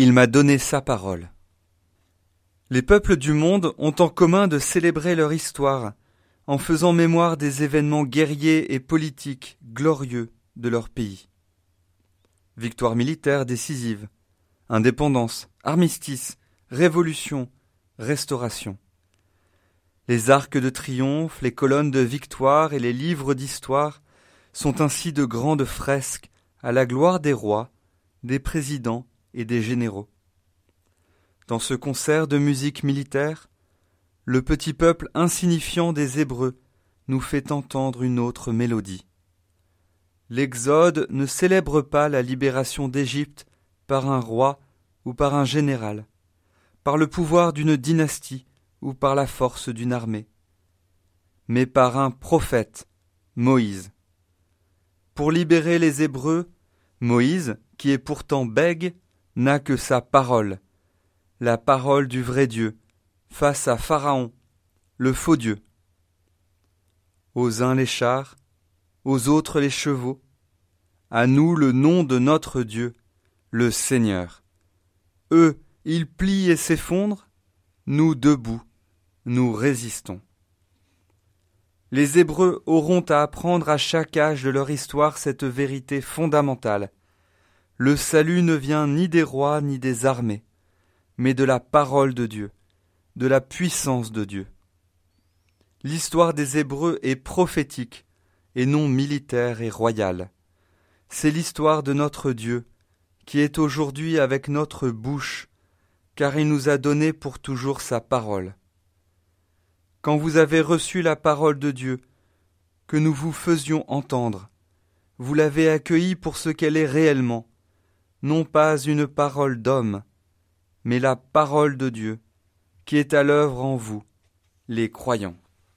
Il m'a donné sa parole. Les peuples du monde ont en commun de célébrer leur histoire, en faisant mémoire des événements guerriers et politiques glorieux de leur pays. Victoire militaire décisive, indépendance, armistice, révolution, restauration. Les arcs de triomphe, les colonnes de victoire et les livres d'histoire sont ainsi de grandes fresques à la gloire des rois, des présidents et des généraux. Dans ce concert de musique militaire, le petit peuple insignifiant des Hébreux nous fait entendre une autre mélodie. L'Exode ne célèbre pas la libération d'Égypte par un roi ou par un général, par le pouvoir d'une dynastie ou par la force d'une armée, mais par un prophète, Moïse. Pour libérer les Hébreux, Moïse, qui est pourtant bègue, n'a que sa parole, la parole du vrai Dieu, face à Pharaon, le faux Dieu. Aux uns les chars, aux autres les chevaux, à nous le nom de notre Dieu, le Seigneur. Eux, ils plient et s'effondrent, nous debout, nous résistons. Les Hébreux auront à apprendre à chaque âge de leur histoire cette vérité fondamentale. Le salut ne vient ni des rois ni des armées, mais de la parole de Dieu, de la puissance de Dieu. L'histoire des Hébreux est prophétique et non militaire et royale. C'est l'histoire de notre Dieu, qui est aujourd'hui avec notre bouche, car il nous a donné pour toujours sa parole. Quand vous avez reçu la parole de Dieu, que nous vous faisions entendre, vous l'avez accueillie pour ce qu'elle est réellement, non pas une parole d'homme, mais la parole de Dieu, qui est à l'œuvre en vous, les croyants.